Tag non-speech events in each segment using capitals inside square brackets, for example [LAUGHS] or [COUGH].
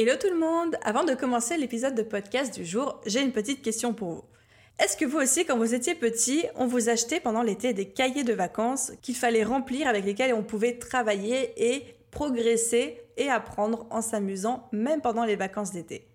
Hello tout le monde Avant de commencer l'épisode de podcast du jour, j'ai une petite question pour vous. Est-ce que vous aussi, quand vous étiez petit, on vous achetait pendant l'été des cahiers de vacances qu'il fallait remplir avec lesquels on pouvait travailler et progresser et apprendre en s'amusant, même pendant les vacances d'été?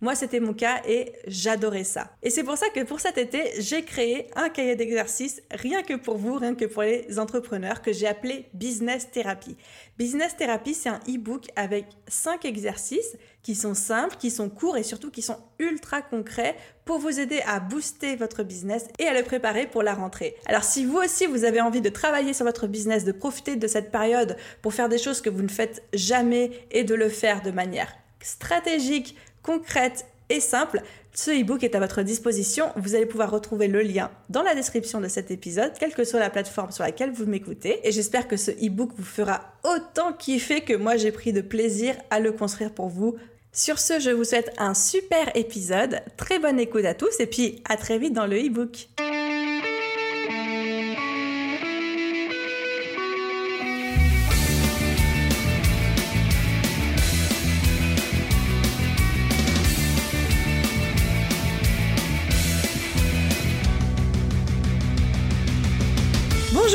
Moi, c'était mon cas et j'adorais ça. Et c'est pour ça que pour cet été, j'ai créé un cahier d'exercice rien que pour vous, rien que pour les entrepreneurs, que j'ai appelé Business Therapy. Business Therapy, c'est un e-book avec 5 exercices qui sont simples, qui sont courts et surtout qui sont ultra concrets pour vous aider à booster votre business et à le préparer pour la rentrée. Alors si vous aussi vous avez envie de travailler sur votre business, de profiter de cette période pour faire des choses que vous ne faites jamais et de le faire de manière stratégique, concrète et simple, ce e-book est à votre disposition. Vous allez pouvoir retrouver le lien dans la description de cet épisode, quelle que soit la plateforme sur laquelle vous m'écoutez. Et j'espère que ce e-book vous fera autant kiffer que moi j'ai pris de plaisir à le construire pour vous. Sur ce, je vous souhaite un super épisode. Très bonne écoute à tous et puis à très vite dans le e-book.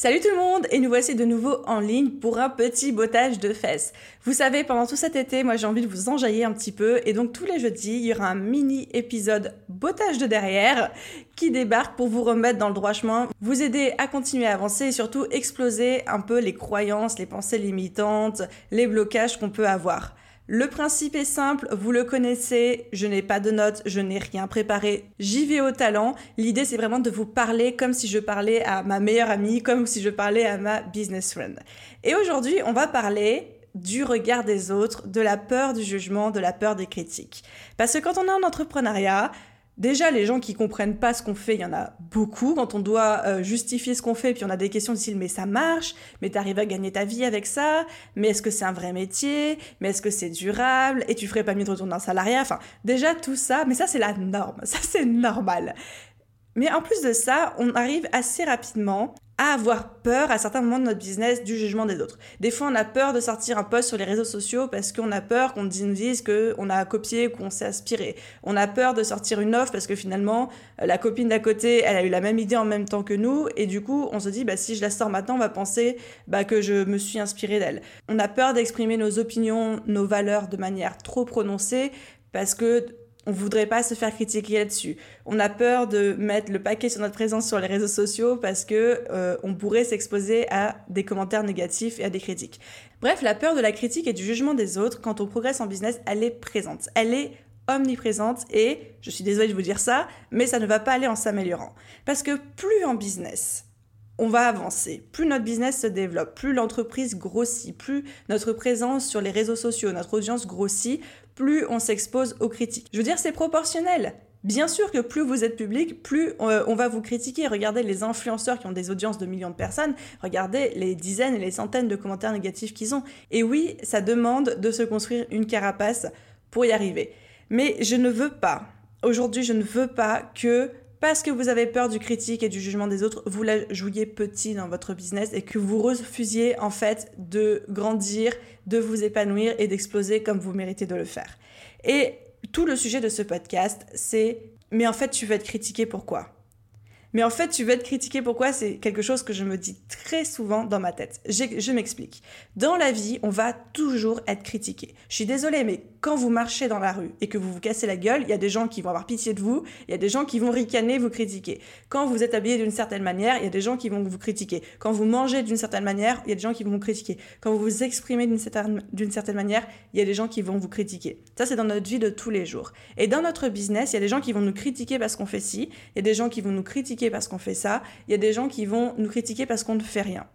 Salut tout le monde et nous voici de nouveau en ligne pour un petit bottage de fesses. Vous savez, pendant tout cet été, moi j'ai envie de vous enjailler un petit peu et donc tous les jeudis, il y aura un mini épisode bottage de derrière qui débarque pour vous remettre dans le droit chemin, vous aider à continuer à avancer et surtout exploser un peu les croyances, les pensées limitantes, les blocages qu'on peut avoir. Le principe est simple, vous le connaissez, je n'ai pas de notes, je n'ai rien préparé, j'y vais au talent. L'idée c'est vraiment de vous parler comme si je parlais à ma meilleure amie, comme si je parlais à ma business friend. Et aujourd'hui, on va parler du regard des autres, de la peur du jugement, de la peur des critiques. Parce que quand on est en entrepreneuriat, Déjà, les gens qui comprennent pas ce qu'on fait, il y en a beaucoup. Quand on doit euh, justifier ce qu'on fait, puis on a des questions du style mais ça marche, mais tu arrives à gagner ta vie avec ça, mais est-ce que c'est un vrai métier, mais est-ce que c'est durable, et tu ferais pas mieux de retourner en salariat? Enfin, déjà tout ça, mais ça c'est la norme, [LAUGHS] ça c'est normal. Mais en plus de ça, on arrive assez rapidement à avoir peur à certains moments de notre business du jugement des autres. Des fois, on a peur de sortir un post sur les réseaux sociaux parce qu'on a peur qu'on dise qu'on a copié ou qu'on s'est inspiré. On a peur de sortir une offre parce que finalement, euh, la copine d'à côté, elle a eu la même idée en même temps que nous et du coup, on se dit, bah, si je la sors maintenant, on va penser bah, que je me suis inspiré d'elle. On a peur d'exprimer nos opinions, nos valeurs de manière trop prononcée parce que on voudrait pas se faire critiquer là-dessus. On a peur de mettre le paquet sur notre présence sur les réseaux sociaux parce que euh, on pourrait s'exposer à des commentaires négatifs et à des critiques. Bref, la peur de la critique et du jugement des autres quand on progresse en business, elle est présente. Elle est omniprésente et je suis désolée de vous dire ça, mais ça ne va pas aller en s'améliorant. Parce que plus en business, on va avancer. Plus notre business se développe, plus l'entreprise grossit, plus notre présence sur les réseaux sociaux, notre audience grossit, plus on s'expose aux critiques. Je veux dire, c'est proportionnel. Bien sûr que plus vous êtes public, plus euh, on va vous critiquer. Regardez les influenceurs qui ont des audiences de millions de personnes, regardez les dizaines et les centaines de commentaires négatifs qu'ils ont. Et oui, ça demande de se construire une carapace pour y arriver. Mais je ne veux pas, aujourd'hui je ne veux pas que parce que vous avez peur du critique et du jugement des autres, vous la jouiez petit dans votre business et que vous refusiez en fait de grandir, de vous épanouir et d'exploser comme vous méritez de le faire. Et tout le sujet de ce podcast, c'est mais en fait tu veux être critiqué pourquoi mais en fait, tu veux être critiqué pourquoi? C'est quelque chose que je me dis très souvent dans ma tête. Je m'explique. Dans la vie, on va toujours être critiqué. Je suis désolée, mais quand vous marchez dans la rue et que vous vous cassez la gueule, il y a des gens qui vont avoir pitié de vous, il y a des gens qui vont ricaner, vous critiquer. Quand vous êtes habillé d'une certaine manière, il y a des gens qui vont vous critiquer. Quand vous mangez d'une certaine manière, il y a des gens qui vont vous critiquer. Quand vous vous exprimez d'une certaine, certaine manière, il y a des gens qui vont vous critiquer. Ça, c'est dans notre vie de tous les jours. Et dans notre business, il y a des gens qui vont nous critiquer parce qu'on fait ci, il y a des gens qui vont nous critiquer parce qu'on fait ça, il y a des gens qui vont nous critiquer parce qu'on ne fait rien.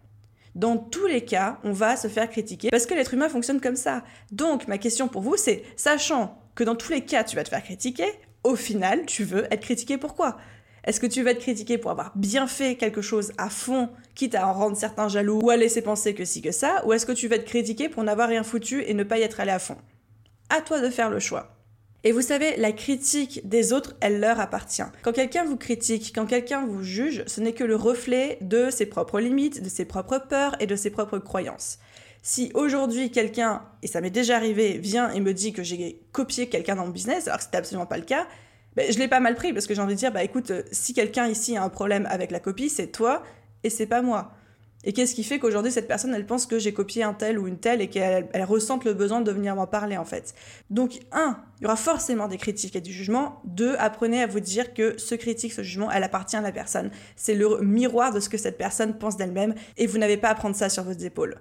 Dans tous les cas, on va se faire critiquer parce que l'être humain fonctionne comme ça. Donc, ma question pour vous, c'est, sachant que dans tous les cas, tu vas te faire critiquer, au final, tu veux être critiqué pourquoi Est-ce que tu vas être critiqué pour avoir bien fait quelque chose à fond, quitte à en rendre certains jaloux ou à laisser penser que si que ça, ou est-ce que tu vas être critiqué pour n'avoir rien foutu et ne pas y être allé à fond? À toi de faire le choix. Et vous savez, la critique des autres, elle leur appartient. Quand quelqu'un vous critique, quand quelqu'un vous juge, ce n'est que le reflet de ses propres limites, de ses propres peurs et de ses propres croyances. Si aujourd'hui quelqu'un, et ça m'est déjà arrivé, vient et me dit que j'ai copié quelqu'un dans mon business, alors que c'était absolument pas le cas, ben, je l'ai pas mal pris parce que j'ai envie de dire, bah écoute, euh, si quelqu'un ici a un problème avec la copie, c'est toi et c'est pas moi. Et qu'est-ce qui fait qu'aujourd'hui cette personne, elle pense que j'ai copié un tel ou une telle et qu'elle elle ressente le besoin de venir m'en parler en fait. Donc un, il y aura forcément des critiques et du jugement. Deux, apprenez à vous dire que ce critique, ce jugement, elle appartient à la personne. C'est le miroir de ce que cette personne pense d'elle-même et vous n'avez pas à prendre ça sur vos épaules.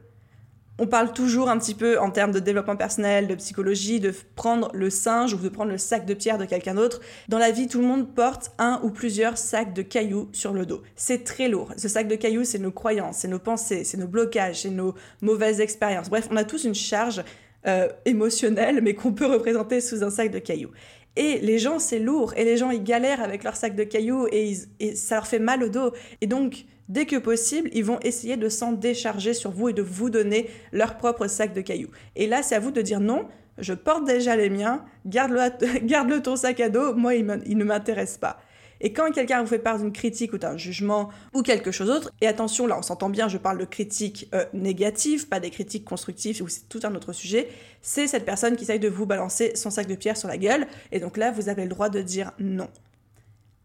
On parle toujours un petit peu en termes de développement personnel, de psychologie, de prendre le singe ou de prendre le sac de pierre de quelqu'un d'autre. Dans la vie, tout le monde porte un ou plusieurs sacs de cailloux sur le dos. C'est très lourd. Ce sac de cailloux, c'est nos croyances, c'est nos pensées, c'est nos blocages, c'est nos mauvaises expériences. Bref, on a tous une charge euh, émotionnelle, mais qu'on peut représenter sous un sac de cailloux. Et les gens, c'est lourd. Et les gens, ils galèrent avec leur sac de cailloux et, et ça leur fait mal au dos. Et donc, Dès que possible, ils vont essayer de s'en décharger sur vous et de vous donner leur propre sac de cailloux. Et là, c'est à vous de dire non, je porte déjà les miens, garde-le [LAUGHS] garde ton sac à dos, moi, il, ne m'intéresse pas. Et quand quelqu'un vous fait part d'une critique ou d'un jugement ou quelque chose d'autre, et attention, là on s'entend bien, je parle de critiques euh, négatives, pas des critiques constructives, c'est tout un autre sujet, c'est cette personne qui essaye de vous balancer son sac de pierre sur la gueule, et donc là vous avez le droit de dire non.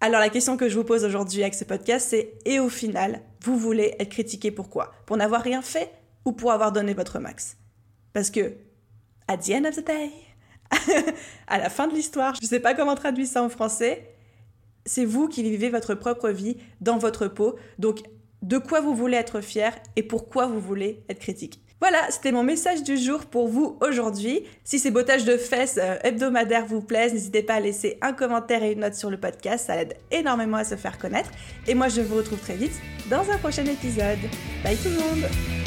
Alors la question que je vous pose aujourd'hui avec ce podcast, c'est et au final, vous voulez être critiqué pourquoi Pour n'avoir rien fait ou pour avoir donné votre max? Parce que, [LAUGHS] à la fin de l'histoire, je ne sais pas comment traduire ça en français, c'est vous qui vivez votre propre vie dans votre peau. Donc, de quoi vous voulez être fier et pourquoi vous voulez être critique? Voilà, c'était mon message du jour pour vous aujourd'hui. Si ces bottages de fesses euh, hebdomadaires vous plaisent, n'hésitez pas à laisser un commentaire et une note sur le podcast, ça aide énormément à se faire connaître. Et moi, je vous retrouve très vite dans un prochain épisode. Bye tout le monde